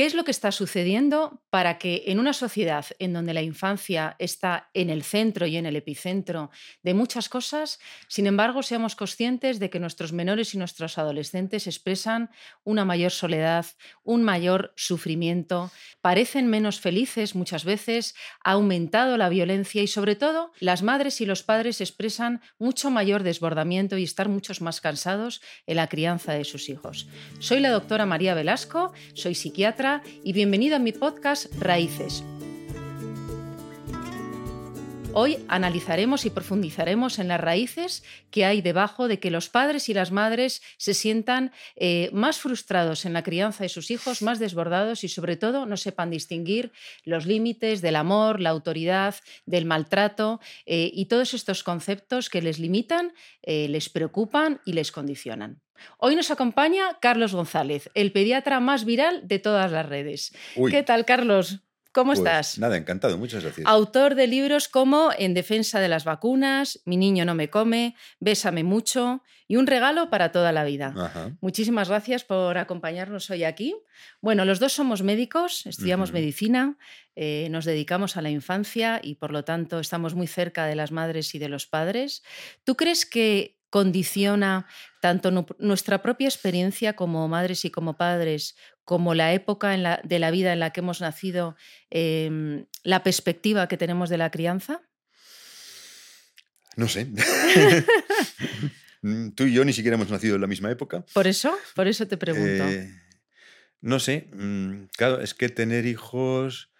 ¿Qué es lo que está sucediendo para que en una sociedad en donde la infancia está en el centro y en el epicentro de muchas cosas, sin embargo, seamos conscientes de que nuestros menores y nuestros adolescentes expresan una mayor soledad, un mayor sufrimiento, parecen menos felices muchas veces, ha aumentado la violencia y sobre todo las madres y los padres expresan mucho mayor desbordamiento y estar muchos más cansados en la crianza de sus hijos. Soy la doctora María Velasco, soy psiquiatra y bienvenido a mi podcast Raíces. Hoy analizaremos y profundizaremos en las raíces que hay debajo de que los padres y las madres se sientan eh, más frustrados en la crianza de sus hijos, más desbordados y sobre todo no sepan distinguir los límites del amor, la autoridad, del maltrato eh, y todos estos conceptos que les limitan, eh, les preocupan y les condicionan. Hoy nos acompaña Carlos González, el pediatra más viral de todas las redes. ¿Qué tal, Carlos? ¿Cómo pues estás? Nada, encantado, muchas gracias. Autor de libros como En defensa de las vacunas, Mi niño no me come, Bésame mucho y un regalo para toda la vida. Muchísimas gracias por acompañarnos hoy aquí. Bueno, los dos somos médicos, estudiamos medicina, eh, nos dedicamos a la infancia y por lo tanto estamos muy cerca de las madres y de los padres. ¿Tú crees que condiciona tanto nuestra propia experiencia como madres y como padres, como la época de la vida en la que hemos nacido, em, la perspectiva que tenemos de la crianza? No sé. Mm, tú y yo ni siquiera hemos nacido en la misma época. Por eso, por eso te pregunto. Eh, no sé, mm, claro, es que tener hijos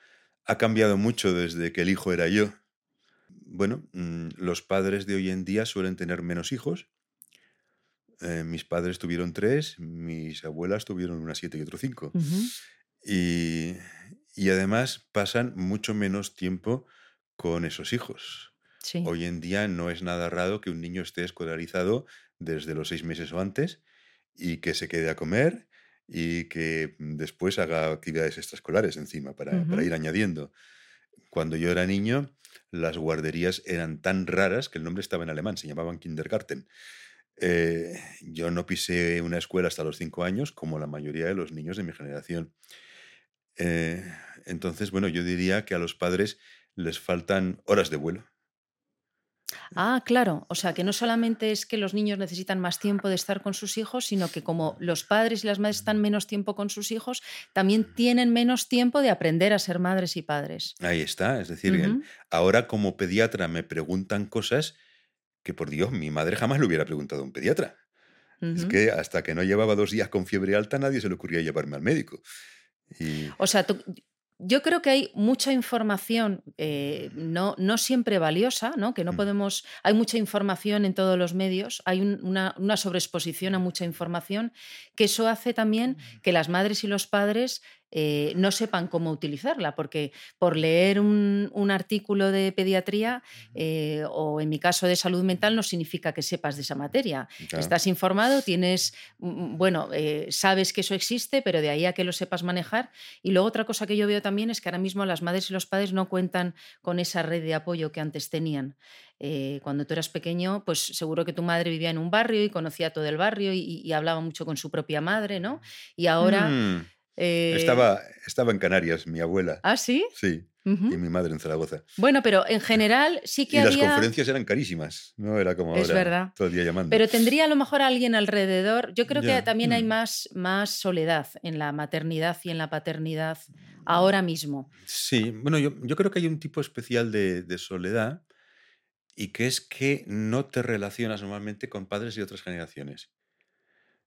ha cambiado mucho desde que el hijo era yo bueno, mm, los padres de hoy en día suelen tener menos hijos. Eh, mis padres tuvieron tres, mis abuelas tuvieron una siete y otro cinco. y, además pasan mucho menos tiempo con esos hijos. Hoy en día no es nada raro que un niño esté escolarizado desde los seis meses o antes y que se quede a comer y que después haga actividades extraescolares encima para, para ir añadiendo. Cuando yo era niño, las guarderías eran tan raras que el nombre estaba en alemán, se llamaban Kindergarten. Eh, yo no pisé una escuela hasta los cinco años, como la mayoría de los niños de mi generación. Eh, entonces, bueno, yo diría que a los padres les faltan horas de vuelo. Ah, claro. O sea, que no solamente es que los niños necesitan más tiempo de estar con sus hijos, sino que como los padres y las madres están menos tiempo con sus hijos, también tienen menos tiempo de aprender a ser madres y padres. Ahí está. Es decir, ahora como pediatra me preguntan cosas que, por Dios, mi madre jamás le hubiera preguntado a un pediatra. Es que hasta que no llevaba dos días con fiebre alta, nadie se le ocurría llevarme al médico. O sea, tú, yo creo que hay mucha información, eh, no, no, siempre valiosa, ¿no? que no mm. podemos. Hay mucha información en todos los medios, hay una, una, sobreexposición a mucha información, que eso hace también mm. que las madres y los padres eh, no sepan cómo utilizarla, porque por leer un, artículo de pediatría eh, o en mi caso de salud mental no significa que sepas de esa materia. Estás informado, tienes, mm, mm, bueno, eh, sabes que eso existe, pero de ahí a que lo sepas manejar. Y luego otra cosa que yo veo también es que ahora mismo las madres y los padres no cuentan con esa red de apoyo que antes tenían. cuando tú eras pequeño, pues seguro que tu madre vivía en un barrio y conocía todo el barrio y, hablaba mucho con su propia madre, ¿no? Y ahora... Mm. Eh, estaba, estaba en Canarias, mi abuela. ¿Ah, sí? Sí. Y mi madre en Zaragoza. Bueno, pero en general sí que y las conferencias eran carísimas, no era como ahora, es verdad. todo el día llamando. Pero tendría a lo mejor alguien alrededor. Yo creo que también hay mm. más, más soledad en la maternidad y en la paternidad ahora mismo. Sí, bueno, yo, yo creo que hay un tipo especial de, de soledad y que es que no te relacionas normalmente con padres de otras generaciones.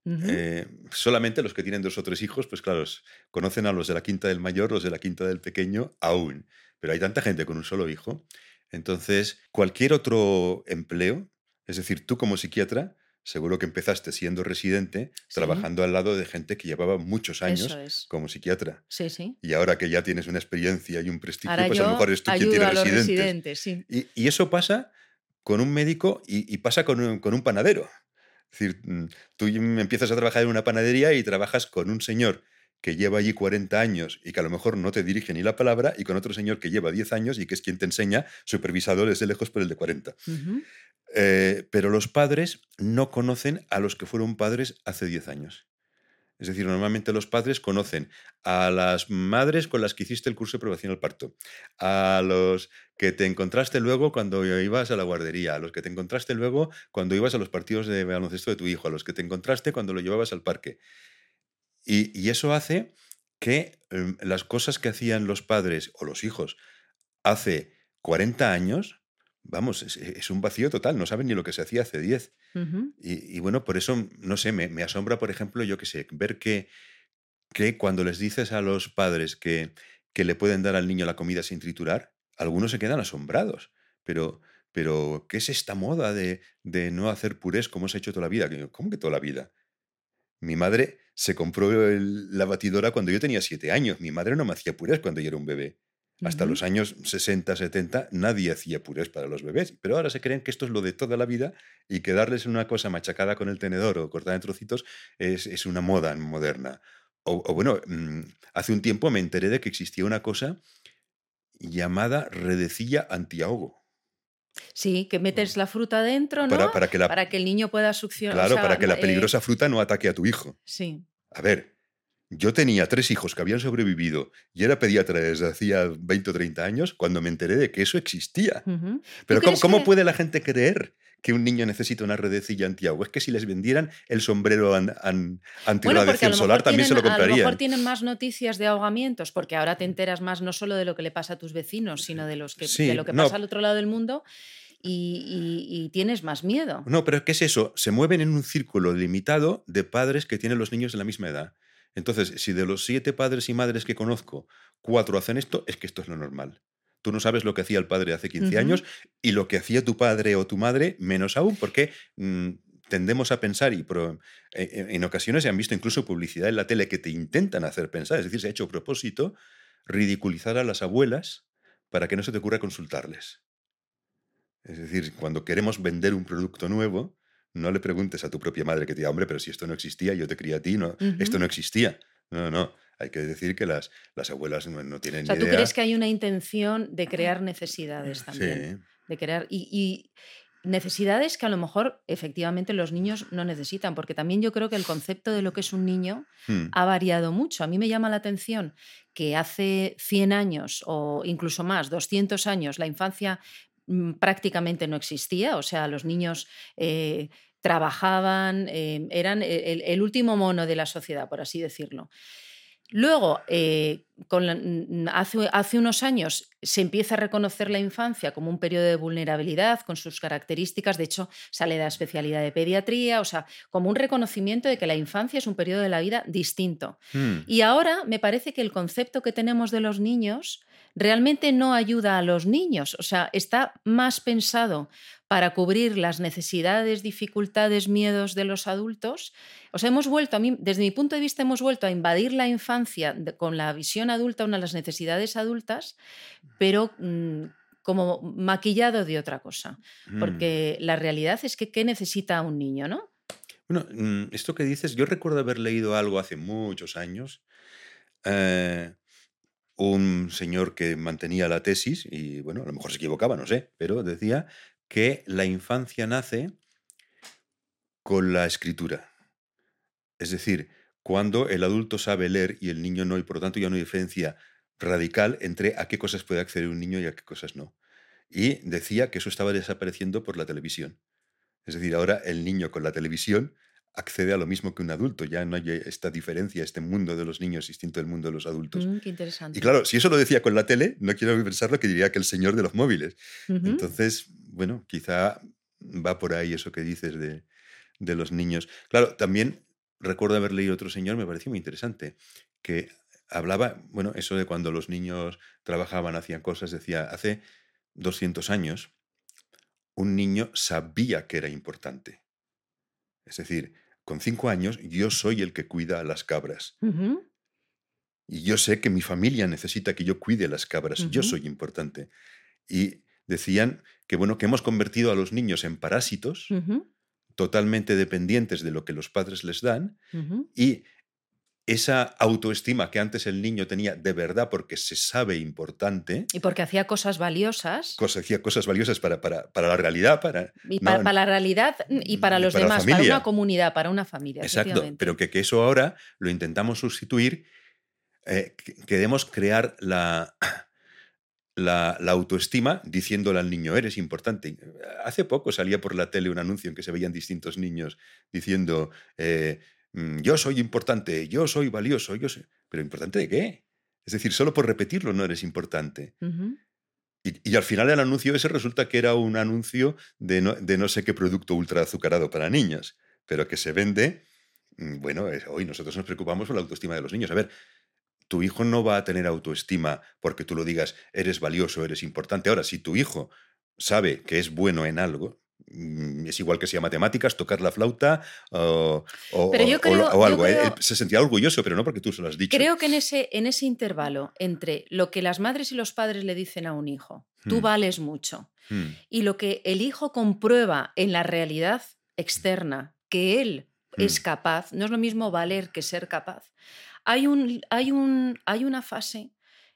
Eh, solamente los que tienen dos o tres hijos, pues claro, conocen a los de la quinta del mayor, los de la quinta del pequeño, aún. Pero hay tanta gente con un solo hijo. Entonces, cualquier otro empleo, es decir, tú como psiquiatra, seguro que empezaste siendo residente, trabajando al lado de gente que llevaba muchos años como psiquiatra. Sí, sí. Y ahora que ya tienes una experiencia y un prestigio, pues a lo mejor es tú quien tiene residentes. y, eso pasa con un médico y, pasa con un panadero. Es decir, mm, tú empiezas a trabajar en una panadería y trabajas con un señor que lleva allí 40 años y que a lo mejor no te dirige ni la palabra, y con otro señor que lleva 10 años y que es quien te enseña, supervisador desde lejos por el de 40. Eh, pero los padres no conocen a los que fueron padres hace 10 años. Es decir, normalmente los padres conocen a las madres con las que hiciste el curso de probación al parto, a los que te encontraste luego cuando ibas a la guardería, a los que te encontraste luego cuando ibas a los partidos de baloncesto de tu hijo, a los que te encontraste cuando lo llevabas al parque. Y, eso hace que em, las cosas que hacían los padres o los hijos hace 40 años, vamos, es, un vacío total, no saben ni lo que se hacía hace 10 y, bueno, por eso, no sé, me, asombra, por ejemplo, yo que sé, ver que, que cuando les dices a los padres que, que le pueden dar al niño la comida sin triturar, algunos se quedan asombrados. Pero, pero ¿qué es esta moda de, de no hacer purés como se ha hecho toda la vida? ¿Cómo que toda la vida? Mi madre se compró la batidora cuando yo tenía siete años. Mi madre no me hacía purés cuando yo era un bebé. Hasta los años 60, 70 nadie hacía purés para los bebés, pero ahora se creen que esto es lo de toda la vida y que darles una cosa machacada con el tenedor o cortada en trocitos es, una moda moderna. O, bueno, mm, hace un tiempo me enteré de que existía una cosa llamada redecilla antiahogo. Sí, que metes la fruta dentro, ¿no? Para, que, para que, el niño pueda succionar. Claro, para que la eh, peligrosa fruta no ataque a tu hijo. Sí. A ver, yo tenía tres hijos que habían sobrevivido y era pediatra desde hacía 20 o 30 años cuando me enteré de que eso existía. Pero ¿cómo, puede la gente creer que un niño necesita una redecilla antiagua? Es que si les vendieran el sombrero an, an, antirradiación solar también se lo comprarían. A lo mejor tienen más noticias de ahogamientos porque ahora te enteras más no solo de lo que le pasa a tus vecinos, sino de, los que, de lo que pasa al otro lado del mundo. Y, y, tienes más miedo. No, pero ¿qué es eso? Se mueven en un círculo limitado de padres que tienen los niños de la misma edad. Entonces, si de los siete padres y madres que conozco, cuatro hacen esto, es que esto es lo normal. Tú no sabes lo que hacía el padre hace 15 años y lo que hacía tu padre o tu madre menos aún, porque mm, tendemos a pensar y e, e, en ocasiones se han visto incluso publicidad en la tele que te intentan hacer pensar, es decir, se ha hecho a propósito ridiculizar a las abuelas para que no se te ocurra consultarles. Es decir, cuando queremos vender un producto nuevo, no le preguntes a tu propia madre que te diga, hombre, pero si esto no existía, yo te crié a ti, no, esto no existía. No, no, hay que decir que las, las abuelas no, tienen o sea, ¿tú crees que hay una intención de crear necesidades también? Sí. De crear, y, necesidades que a lo mejor efectivamente los niños no necesitan, porque también yo creo que el concepto de lo que es un niño hmm. ha variado mucho. A mí me llama la atención que hace 100 años o incluso más, 200 años, la infancia prácticamente no existía, o sea, los niños eh, trabajaban, eh, eran el, último mono de la sociedad, por así decirlo. Luego, eh, hace, unos años se empieza a reconocer la infancia como un periodo de vulnerabilidad con sus características, de hecho sale de la especialidad de pediatría, o sea, como un reconocimiento de que la infancia es un periodo de la vida distinto. Hmm. Y ahora me parece que el concepto que tenemos de los niños realmente no ayuda a los niños, o sea, está más pensado para cubrir las necesidades, dificultades, miedos de los adultos. O sea, hemos vuelto, a mí, desde mi punto de vista, hemos vuelto a invadir la infancia con la visión adulta, una de las necesidades adultas, pero mm, como maquillado de otra cosa. Mm. Porque la realidad es que ¿qué necesita un niño, no? Bueno, mm, esto que dices, yo recuerdo haber leído algo hace muchos años. Eh, un señor que mantenía la tesis, y bueno, a lo mejor se equivocaba, no sé, pero decía que la infancia nace con la escritura. Es decir, cuando el adulto sabe leer y el niño no, y por lo tanto ya no hay diferencia radical entre a qué cosas puede acceder un niño y a qué cosas no. Y decía que eso estaba desapareciendo por la televisión. Es decir, ahora el niño con la televisión accede a lo mismo que un adulto. Ya no hay esta diferencia, este mundo de los niños distinto del mundo de los adultos. Mm, qué interesante. Y claro, si eso lo decía con la tele, no quiero pensar lo que diría que el señor de los móviles. Entonces, bueno, quizá va por ahí eso que dices de, de, los niños. Claro, también recuerdo haber leído otro señor, me pareció muy interesante, que hablaba, bueno, eso de cuando los niños trabajaban, hacían cosas, decía, hace 200 años, un niño sabía que era importante. Es decir, con cinco años yo soy el que cuida a las cabras. Y yo sé que mi familia necesita que yo cuide a las cabras. Yo soy importante. Y decían que, bueno, que hemos convertido a los niños en parásitos, totalmente dependientes de lo que los padres les dan, y esa autoestima que antes el niño tenía de verdad porque se sabe importante. Y porque hacía cosas valiosas. hacía cosas valiosas para, para, para la realidad. Para, y para, la realidad y para los demás, para una comunidad, para una familia. Exacto, pero que, que, eso ahora lo intentamos sustituir, eh, queremos crear la, la, autoestima diciéndole al niño, eres importante. Hace poco salía por la tele un anuncio en que se veían distintos niños diciendo... Eh, yo soy importante, yo soy valioso, yo soy... Pero importante de qué? Es decir, solo por repetirlo no eres importante. y, al final el anuncio ese resulta que era un anuncio de no, de no sé qué producto ultra azucarado para niños, pero que se vende, mm, bueno, hoy nosotros nos preocupamos por la autoestima de los niños. A ver, tu hijo no va a tener autoestima porque tú lo digas, eres valioso, eres importante. Ahora, si tu hijo sabe que es bueno en algo, Mm, es igual que sea matemáticas, tocar la flauta o, algo. ¿eh? se sentía orgulloso, pero no porque tú se lo has dicho. Creo que en ese, en ese intervalo entre lo que las madres y los padres le dicen a un hijo, tú hmm. vales mucho, hmm. y lo que el hijo comprueba en la realidad externa, que él es hmm. capaz, no es lo mismo valer que ser capaz. Hay, un, hay, un, hay una fase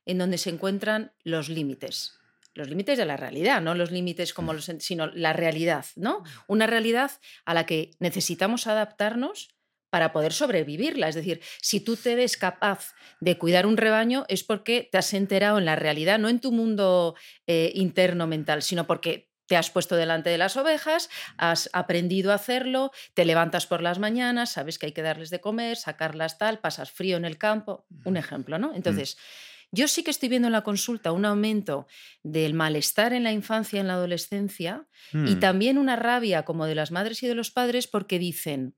en donde se encuentran los límites los límites de la realidad, no los límites como los, sino la realidad, ¿no? Una realidad a la que necesitamos adaptarnos para poder sobrevivirla. Es decir, si tú te ves capaz de cuidar un rebaño es porque te has enterado en la realidad, no en tu mundo eh, interno mental, sino porque te has puesto delante de las ovejas, has aprendido a hacerlo, te levantas por las mañanas, sabes que hay que darles de comer, sacarlas tal, pasas frío en el campo, un ejemplo, ¿no? Mm. Yo sí que estoy viendo en la consulta un aumento del malestar en la infancia, en la adolescencia, y mm. también una rabia como de las madres y de los padres porque dicen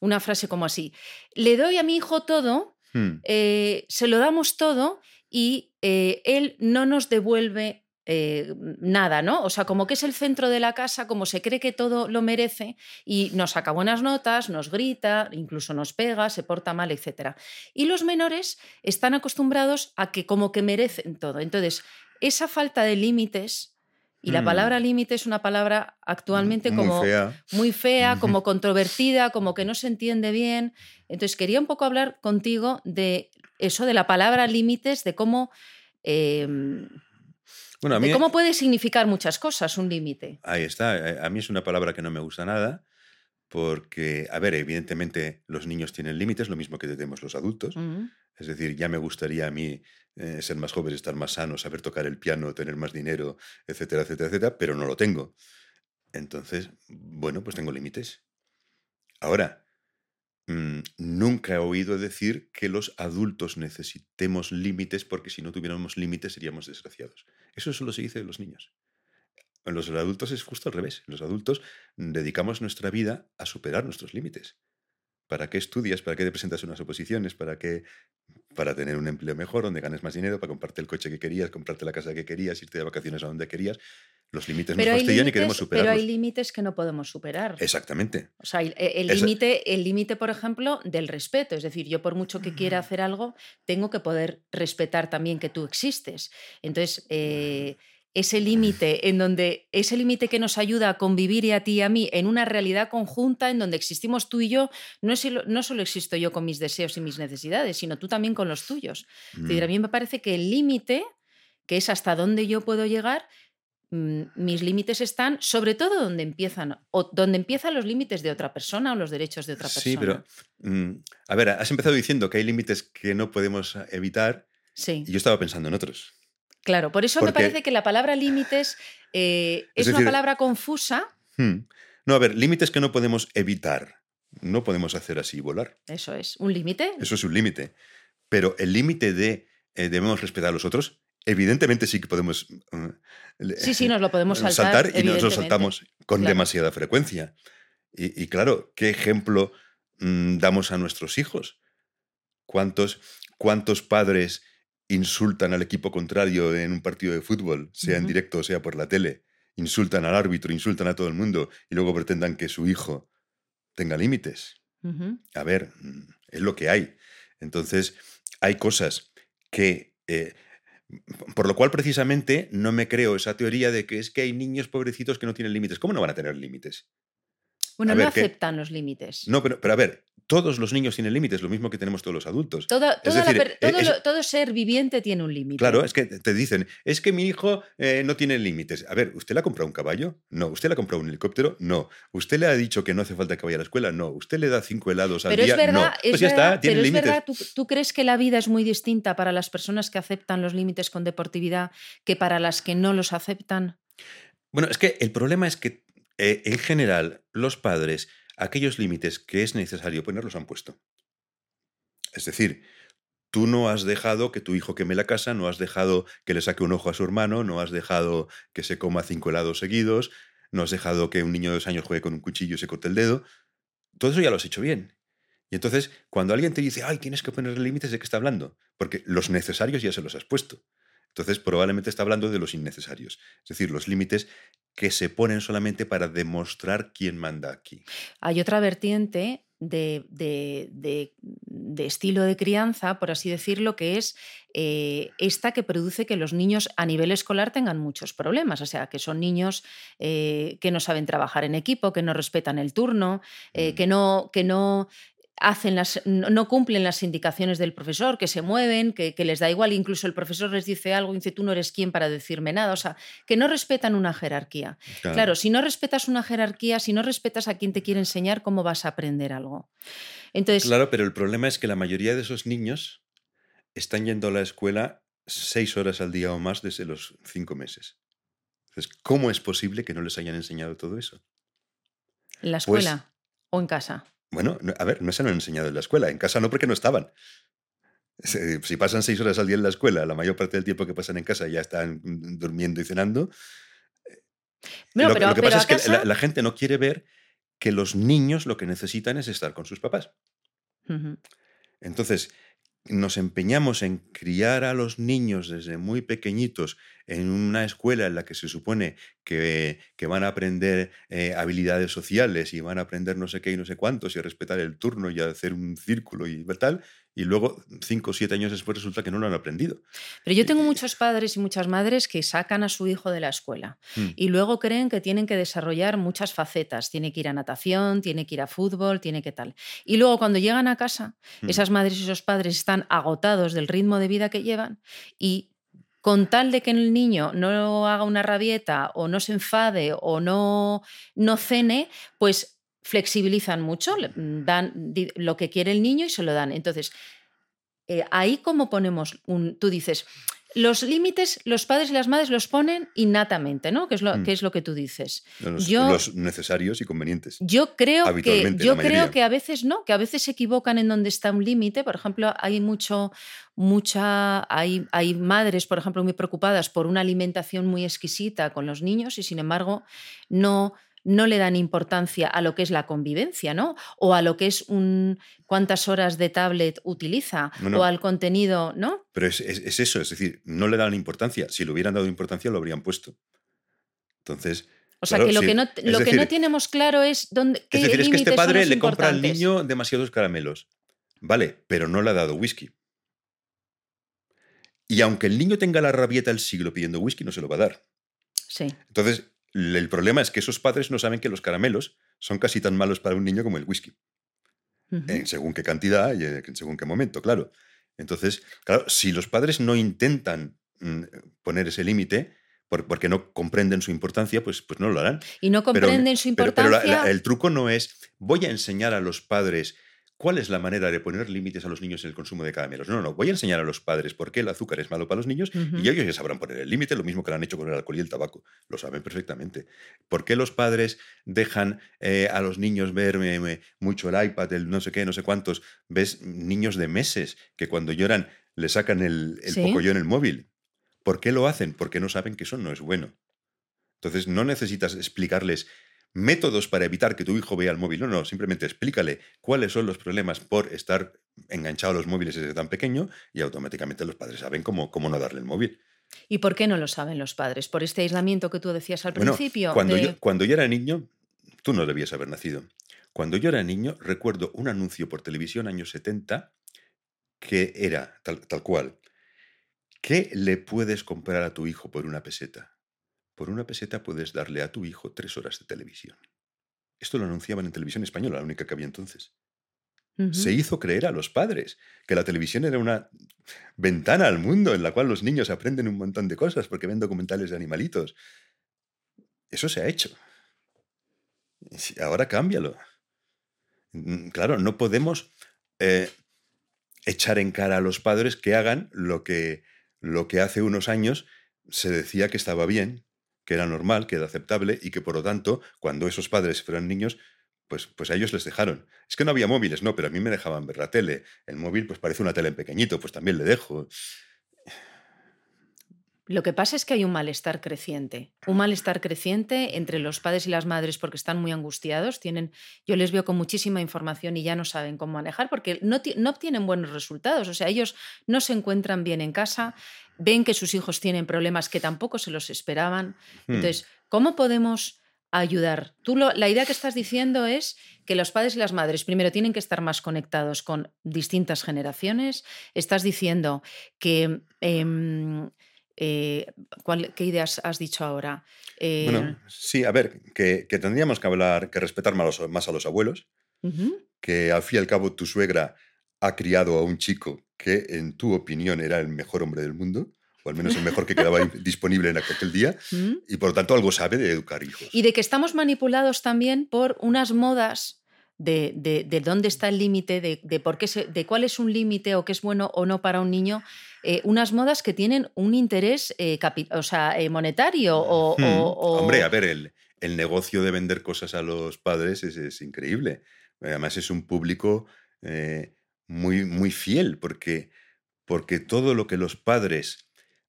una frase como así, le doy a mi hijo todo, mm. eh, se lo damos todo y eh, él no nos devuelve eh, nada, ¿no? O sea, como que es el centro de la casa, como se cree que todo lo merece y nos saca buenas notas, nos grita, incluso nos pega, se porta mal, etc. Y los menores están acostumbrados a que como que merecen todo. Entonces, esa falta de límites... Y la mm. palabra límite es una palabra actualmente como muy fea, como controvertida, como que no se entiende bien. Entonces quería un poco hablar contigo de eso, de la palabra límites, de cómo em, cómo puede significar muchas cosas un límite. Ahí está. Eh, a mí es una palabra que no me gusta nada, porque, a ver, evidentemente los niños tienen límites, lo mismo que tenemos los adultos. Es decir, ya me gustaría a mí eh, ser más joven, estar más sano, saber tocar el piano, tener más dinero, etcétera, etcétera, etcétera, pero no lo tengo. Entonces, bueno, pues tengo límites. Ahora, Mm, nunca he oído decir que los adultos necesitemos límites porque si no tuviéramos límites seríamos desgraciados. Eso solo se dice de los niños. En los adultos es justo al revés. Los adultos dedicamos nuestra vida a superar nuestros límites. ¿Para qué estudias? ¿Para qué te presentas unas oposiciones? ¿Para qué? Para tener un empleo mejor, donde ganes más dinero, para comprarte el coche que querías, comprarte la casa que querías, irte de vacaciones a donde querías. Los límites nos fastidian y queremos superarlos. Pero hay límites que no podemos superar. Exactamente. O sea, el límite, el límite, por ejemplo, del respeto. Es decir, yo por mucho que quiera hacer algo, tengo que poder respetar también que tú existes. Entonces, eh, ese límite en donde ese límite que nos ayuda a convivir y a ti y a mí en una realidad conjunta en donde existimos tú y yo, no, es, no solo existo yo con mis deseos y mis necesidades, sino tú también con los tuyos. a mm. mí me parece que el límite, que es hasta dónde yo puedo llegar, mm, mis límites están sobre todo donde empiezan, o donde empiezan los límites de otra persona o los derechos de otra persona. Sí, pero mm, a ver, has empezado diciendo que hay límites que no podemos evitar. Sí. Y yo estaba pensando en otros. Claro, por eso me parece que la palabra límites eh, es, una palabra confusa. Hmm. No, a ver, límites que no podemos evitar. No podemos hacer así volar. Eso es, un límite. Eso es un límite. Pero el límite de eh, debemos respetar a los otros, evidentemente sí que podemos. Uh, sí, sí, nos lo podemos saltar. y nos lo saltamos con demasiada frecuencia. Y, claro, ¿qué ejemplo mm, damos a nuestros hijos? ¿Cuántos, cuántos padres insultan al equipo contrario en un partido de fútbol, sea en directo o sea por la tele, insultan al árbitro, insultan a todo el mundo y luego pretendan que su hijo tenga límites. A ver, mm, es lo que hay. Entonces, hay cosas que... Eh, por lo cual, precisamente, no me creo esa teoría de que es que hay niños pobrecitos que no tienen límites. ¿Cómo no van a tener límites? Bueno, no aceptan los límites. No, pero, pero a ver, todos los niños tienen límites, lo mismo que tenemos todos los adultos. Todo, Es decir, per- todo, es- lo- todo ser viviente tiene un límite. Claro, es que te dicen, es que mi hijo eh, no tiene límites. A ver, ¿usted le ha comprado un caballo? No. ¿Usted le ha comprado un helicóptero? No. ¿Usted le ha dicho que no hace falta que vaya a la escuela? No. ¿Usted le da cinco helados al Pero día? es verdad, no. es Pues ya verdad, está, tiene pero es límites. verdad, ¿tú, tú crees que la vida es muy distinta para las personas que aceptan los límites con deportividad que para las que no los aceptan? Bueno, es que el problema es que eh, en general los padres aquellos límites que es necesario poner los han puesto. Es decir, tú no has dejado que tu hijo queme la casa, no has dejado que le saque un ojo a su hermano, no has dejado que se coma cinco helados seguidos, no has dejado que un niño de dos años juegue con un cuchillo y se corte el dedo. Todo eso ya lo has hecho bien. Y entonces, cuando alguien te dice, ay, tienes que poner límites, ¿de qué está hablando? Porque los necesarios ya se los has puesto. Entonces, probablemente está hablando de los innecesarios. Es decir, los límites que se ponen solamente para demostrar quién manda aquí. Hay otra vertiente de, de- de- de estilo de crianza, por así decirlo, que es eh, esta que produce que los niños a nivel escolar tengan muchos problemas. O sea, que son niños eh, que no saben trabajar en equipo, que no respetan el turno, eh, Mm. que no, que no hacen las, no cumplen las indicaciones del profesor, que se mueven, que, que les da igual, incluso el profesor les dice algo y dice tú no eres quien para decirme nada, o sea, que no respetan una jerarquía. Claro, si no respetas una jerarquía, si no respetas a quien te quiere enseñar, ¿cómo vas a aprender algo? Entonces, Claro, pero el problema es que la mayoría de esos niños están yendo a la escuela seis horas al día o más desde los cinco meses. Entonces, ¿cómo es posible que no les hayan enseñado todo eso? en la pues- escuela o en casa. Bueno, no- a ver, no se lo han enseñado en la escuela, en casa no porque no estaban. Si pasan seis horas al día en la escuela, la mayor parte del tiempo que pasan en casa ya están durmiendo y cenando. Bueno, lo, pero, lo que pero pasa es que la, la gente no quiere ver que los niños lo que necesitan es estar con sus papás. Entonces, nos empeñamos en criar a los niños desde muy pequeñitos en una escuela en la que se supone que, que van a aprender eh, habilidades sociales y van a aprender no sé qué y no sé cuántos y a respetar el turno y a hacer un círculo y tal, y luego cinco o siete años después resulta que no lo han aprendido. Pero yo tengo muchos padres y muchas madres que sacan a su hijo de la escuela Mm. y luego creen que tienen que desarrollar muchas facetas. Tiene que ir a natación, tiene que ir a fútbol, tiene que tal. Y luego cuando llegan a casa, Mm. esas madres y esos padres están agotados del ritmo de vida que llevan y con tal de que el niño no haga una rabieta o no se enfade o no, no cene, pues flexibilizan mucho, le- dan lo que quiere el niño y se lo dan. Entonces, eh, ahí como ponemos un, tú dices, los límites los padres y las madres los ponen innatamente, ¿no? Que es lo, Mm. que, es lo que tú dices. Los, Yo- los necesarios y convenientes. Yo creo que Habitualmente, yo creo que a veces no, que a veces se equivocan en donde está un límite. Por ejemplo, hay mucho, mucha, hay, hay madres, por ejemplo, muy preocupadas por una alimentación muy exquisita con los niños y sin embargo no no le dan importancia a lo que es la convivencia, ¿no? O a lo que es un cuántas horas de tablet utiliza, o al contenido, ¿no? Pero es, es- es eso, es decir, no le dan importancia. Si le hubieran dado importancia, lo habrían puesto. Entonces, O sea, claro, que lo, sí. que no, lo que no tenemos claro es dónde qué Es decir, es que este padre le compra al niño demasiados caramelos. Vale, pero no le ha dado whisky. Y aunque el niño tenga la rabieta del siglo pidiendo whisky, no se lo va a dar. Sí. Entonces, el problema es que esos padres no saben que los caramelos son casi tan malos para un niño como el whisky. En según qué cantidad y en según qué momento, claro. Entonces, claro, si los padres no intentan mm, poner ese límite, por- porque no comprenden su importancia, pues, pues no lo harán. Y no Pero- comprenden su Pero, pero la- importancia. la- el truco no es, voy a enseñar a los padres cuál es la manera de poner límites a los niños en el consumo de caramelos. No, no, voy a enseñar a los padres por qué el azúcar es malo para los niños y ellos ya sabrán poner el límite, lo mismo que lo han hecho con el alcohol y el tabaco. Lo saben perfectamente. ¿Por qué los padres dejan eh, a los niños ver mucho el iPad, el no sé qué, no sé cuántos? Ves niños de meses que cuando lloran le sacan el, el Sí. pocoyo en el móvil. ¿Por qué lo hacen? Porque no saben que eso no es bueno. Entonces no necesitas explicarles métodos para evitar que tu hijo vea el móvil. No, no, simplemente explícale cuáles son los problemas por estar enganchado a los móviles desde tan pequeño y automáticamente los padres saben cómo, cómo no darle el móvil. ¿Y por qué no lo saben los padres? ¿Por este aislamiento que tú decías al Bueno, principio? cuando, de- yo, cuando yo era niño, tú no debías haber nacido. Cuando yo era niño, recuerdo un anuncio por televisión años 70 que era tal, tal cual. ¿Qué le puedes comprar a tu hijo por una peseta? Por una peseta puedes darle a tu hijo tres horas de televisión. Esto lo anunciaban en televisión española, la única que había entonces. Se hizo creer a los padres que la televisión era una ventana al mundo en la cual los niños aprenden un montón de cosas porque ven documentales de animalitos. Eso se ha hecho. Ahora cámbialo. Mm, claro, no podemos eh, echar en cara a los padres que hagan lo que, lo que hace unos años se decía que estaba bien, que era normal, que era aceptable y que por lo tanto, cuando esos padres fueran niños, pues, pues a ellos les dejaron. Es que no había móviles, no, pero a mí me dejaban ver la tele. El móvil pues parece una tele en pequeñito, pues también le dejo. Lo que pasa es que hay un malestar creciente, un malestar creciente entre los padres y las madres porque están muy angustiados, tienen, yo les veo con muchísima información y ya no saben cómo manejar porque no, no obtienen buenos resultados, o sea, ellos no se encuentran bien en casa, ven que sus hijos tienen problemas que tampoco se los esperaban. Hmm. Entonces, ¿cómo podemos ayudar. Tú la idea que estás diciendo es que los padres y las madres primero tienen que estar más conectados con distintas generaciones. Estás diciendo que... Em, eh, ¿Qué ideas has dicho ahora? bueno, eh, sí, a ver, que, tendríamos que hablar, que respetar más, a los abuelos, que al fin y al cabo tu suegra ha criado a un chico que en tu opinión era el mejor hombre del mundo al menos el mejor que quedaba disponible en aquel día, mm. y por lo tanto algo sabe de educar hijos. Y de que estamos manipulados también por unas modas de, de, dónde está el límite, de, por qué de cuál es un límite o qué es bueno o no para un niño, eh, unas modas que tienen un interés eh, o sea, eh, monetario hmm. o, Hombre, a ver, el, el, negocio de vender cosas a los padres es, es increíble. Además es un público muy, muy fiel porque, porque todo lo que los padres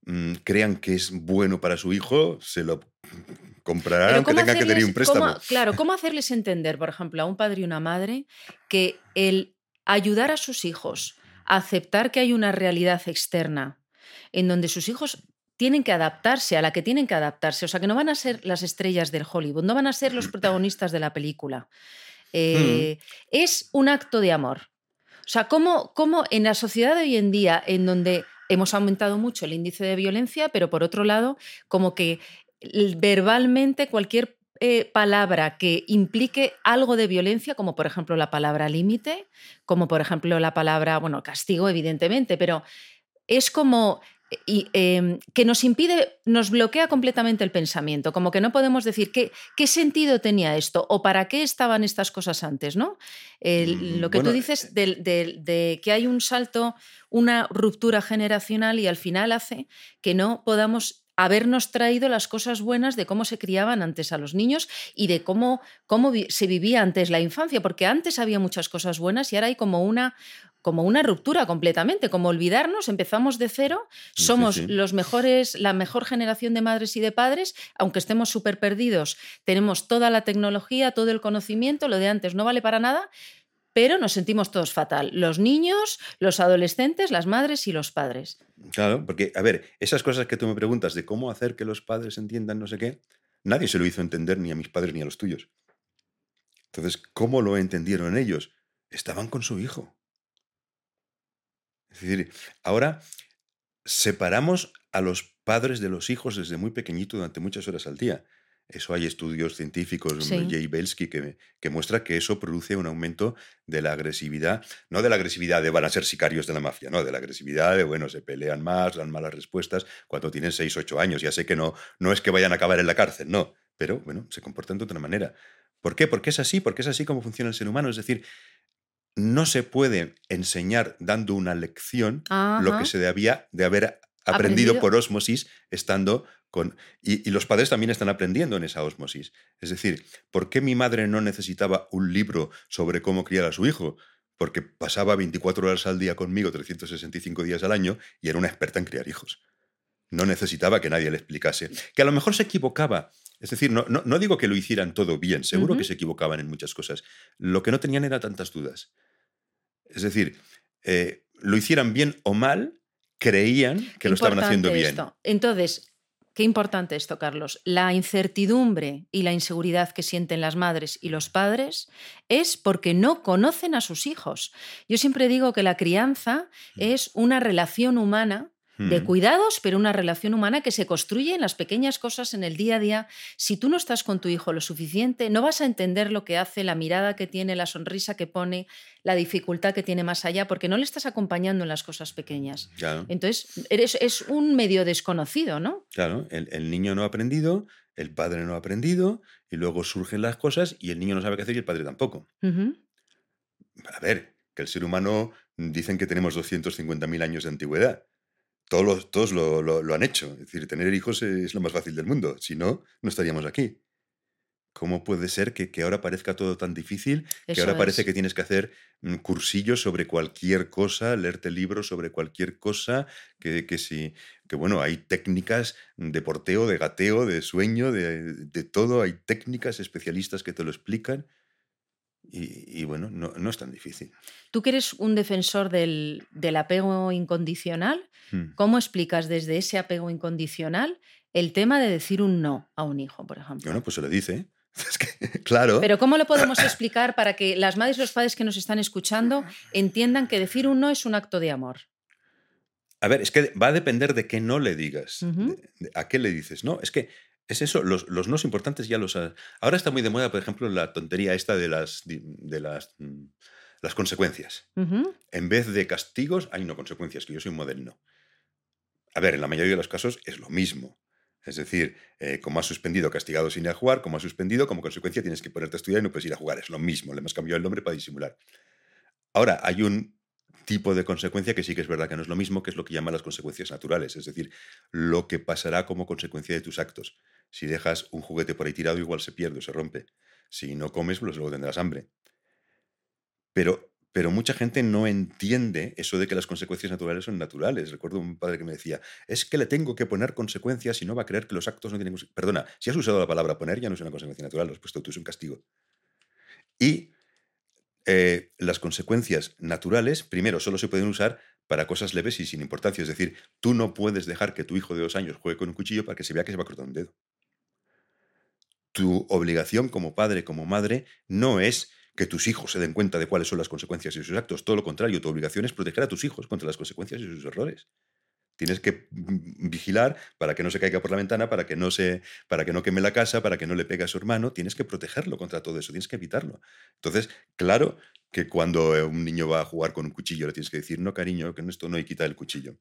Mm, crean que es bueno para su hijo, se lo comprarán aunque tenga que tener un préstamo. claro, ¿cómo hacerles entender, por ejemplo, a un padre y una madre que el ayudar a sus hijos aceptar que hay una realidad externa en donde sus hijos tienen que adaptarse a la que tienen que adaptarse, o sea, que no van a ser las estrellas del Hollywood, no van a ser los protagonistas de la película. Eh, es un acto de amor. O sea, ¿cómo, ¿cómo, en la sociedad de hoy en día, en donde hemos aumentado mucho el índice de violencia, pero por otro lado, como que verbalmente cualquier eh, palabra que implique algo de violencia, como por ejemplo la palabra límite, como por ejemplo la palabra, bueno, castigo, evidentemente, pero es como y, em, que nos impide, nos bloquea completamente el pensamiento, como que no podemos decir qué, qué sentido tenía esto o para qué estaban estas cosas antes, ¿no? Mm, lo que tú dices de, de, que hay un salto, una ruptura generacional y al final hace que no podamos habernos traído las cosas buenas de cómo se criaban antes a los niños y de cómo, cómo se vivía antes la infancia, porque antes había muchas cosas buenas y ahora hay como una, como una ruptura completamente, como olvidarnos, empezamos de cero, somos los mejores, la mejor generación de madres y de padres, aunque estemos súper perdidos, tenemos toda la tecnología, todo el conocimiento, lo de antes no vale para nada, pero nos sentimos todos fatal, los niños, los adolescentes, las madres y los padres. Claro, porque, a ver, esas cosas que tú me preguntas de cómo hacer que los padres entiendan no sé qué, nadie se lo hizo entender ni a mis padres ni a los tuyos. Entonces, ¿cómo lo entendieron ellos? Estaban con su hijo. Es decir, ahora separamos a los padres de los hijos desde muy pequeñito durante muchas horas al día. Eso hay estudios científicos, Jay Belsky, que, que, muestra que eso produce un aumento de la agresividad, no de la agresividad de van a ser sicarios de la mafia, no, de la agresividad de, bueno, se pelean más, dan malas respuestas cuando tienen 6, 8 años. Ya sé que no, no es que vayan a acabar en la cárcel, no, pero bueno, se comportan de otra manera. ¿Por qué? Porque es así, porque es así como funciona el ser humano. Es decir, no se puede enseñar dando una lección lo que se debía de haber aprendido, por osmosis estando con... Y, los padres también están aprendiendo en esa osmosis. Es decir, ¿por qué mi madre no necesitaba un libro sobre cómo criar a su hijo? Porque pasaba 24 horas al día conmigo, 365 días al año, y era una experta en criar hijos. No necesitaba que nadie le explicase. Que a lo mejor se equivocaba. Es decir, no, no, digo que lo hicieran todo bien, seguro que se equivocaban en muchas cosas. Lo que no tenían era tantas dudas. Es decir, eh, lo hicieran bien o mal, creían que lo estaban haciendo bien. Entonces, qué importante esto, Carlos. La incertidumbre y la inseguridad que sienten las madres y los padres es porque no conocen a sus hijos. Yo siempre digo que la crianza mm. es una relación humana de Mm. cuidados, pero una relación humana que se construye en las pequeñas cosas, en el día a día. Si tú no estás con tu hijo lo suficiente, no vas a entender lo que hace, la mirada que tiene, la sonrisa que pone, la dificultad que tiene más allá, porque no le estás acompañando en las cosas pequeñas. Claro, Entonces, eres, es un medio desconocido, ¿no? claro. El, el niño no ha aprendido, el padre no ha aprendido, y luego surgen las cosas y el niño no sabe qué hacer y el padre tampoco. Ujú. A ver, que el ser humano dicen que tenemos 250.000 años de antigüedad. Todos, los- todos lo, lo- lo han hecho. Es decir, tener hijos es lo más fácil del mundo. Si no, no estaríamos aquí. ¿Cómo puede ser que, que ahora parezca todo tan difícil? Que ahora parece que tienes que hacer mm, cursillos sobre cualquier cosa, leerte libros sobre cualquier cosa, que, que si, que bueno, hay técnicas de porteo, de gateo, de sueño, de, de todo, hay técnicas especialistas que te lo explican. Y, y bueno, no, no es tan difícil. Tú que eres un defensor del, del apego incondicional, Mm. ¿cómo explicas desde ese apego incondicional el tema de decir un no a un hijo, por ejemplo? Bueno, pues se lo dice. Es que, claro. Pero ¿cómo lo podemos explicar para que las madres y los padres que nos están escuchando entiendan que decir un no es un acto de amor? A ver, es que va a depender de qué no le digas. Ujú. de- de- ¿A qué le dices? No, es que es eso, los, los nos importantes ya los... ha- Ahora está muy de moda, por ejemplo, la tontería esta de las, de las, mm, las consecuencias. En vez de castigos, hay no consecuencias, que yo soy un moderno. A ver, en la mayoría de los casos es lo mismo. Es decir, eh, como has suspendido castigado sin ir a jugar, como has suspendido, como consecuencia tienes que ponerte a estudiar y no puedes ir a jugar. Es lo mismo, le hemos cambiado el nombre para disimular. Ahora, hay un tipo de consecuencia que sí que es verdad que no es lo mismo, que es lo que llaman las consecuencias naturales, es decir, lo que pasará como consecuencia de tus actos. Si dejas un juguete por ahí tirado, igual se pierde o se rompe. Si no comes, pues luego tendrás hambre. Pero, pero mucha gente no entiende eso de que las consecuencias naturales son naturales. Recuerdo un padre que me decía, es que le tengo que poner consecuencias y no va a creer que los actos no tienen consecuencias. Perdona, si has usado la palabra poner ya no es una consecuencia natural, lo has puesto tú, es un castigo. Y eh, las consecuencias naturales, primero, solo se pueden usar para cosas leves y sin importancia. Es decir, tú no puedes dejar que tu hijo de dos años juegue con un cuchillo para que se vea que se va a cortar un dedo. Tu obligación como padre, como madre, no es que tus hijos se den cuenta de cuáles son las consecuencias de sus actos. Todo lo contrario, tu obligación es proteger a tus hijos contra las consecuencias de sus errores. Tienes que mm, vigilar para que no se caiga por la ventana, para que no se, para que no queme la casa, para que no le pegue a su hermano. Tienes que protegerlo contra todo eso, tienes que evitarlo. Entonces, claro que cuando eh, un niño va a jugar con un cuchillo le tienes que decir, no, cariño, que esto no hay quita el cuchillo.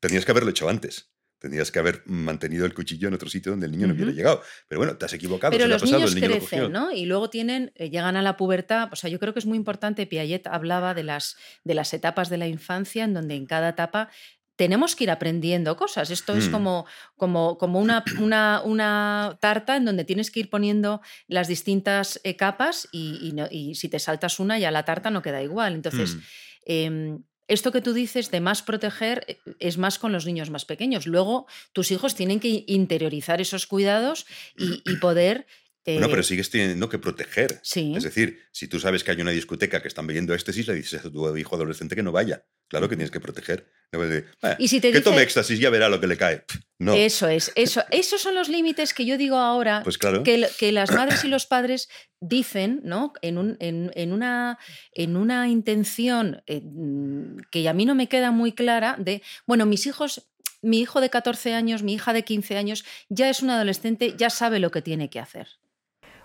Tendrías que haberlo hecho antes. Tendrías que haber mantenido el cuchillo en otro sitio donde el niño no hubiera llegado. Pero bueno, te has equivocado. Pero se le ha los pasado, niños el niño crecen. ¿no? Y luego tienen, eh, llegan a la pubertad. O sea, yo creo que es muy importante. Piaget hablaba de las, de las etapas de la infancia, en donde en cada etapa tenemos que ir aprendiendo cosas. Esto es Mm. como, como, como una, una, una tarta en donde tienes que ir poniendo las distintas eh, capas y, y no- y si te saltas una ya la tarta no queda igual. Entonces, Mm. em, esto que tú dices de más proteger eh, es más con los niños más pequeños. Luego, tus hijos tienen que interiorizar esos cuidados y, y poder... Bueno, pero sigues teniendo que proteger. Sí. Es decir, si tú sabes que hay una discoteca que están bebiendo éxtasis, le dices a tu hijo adolescente que no vaya. Claro que tienes que proteger. No puedes decir, "Ah, Y si te que tome éxtasis, ya verá lo que le cae. No, Eso es, eso, esos son los límites que yo digo ahora pues claro. que, las madres y los padres dicen, ¿no? En, un- en- en una, en una intención eh, mm, que a mí no me queda muy clara de, bueno, mis hijos, mi hijo de 14 años, mi hija de 15 años, ya es un adolescente, ya sabe lo que tiene que hacer.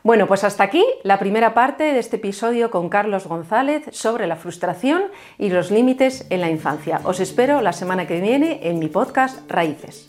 Bueno, pues hasta aquí la primera parte de este episodio con Carlos González sobre la frustración y los límites en la infancia. Os espero la semana que viene en mi podcast Raíces.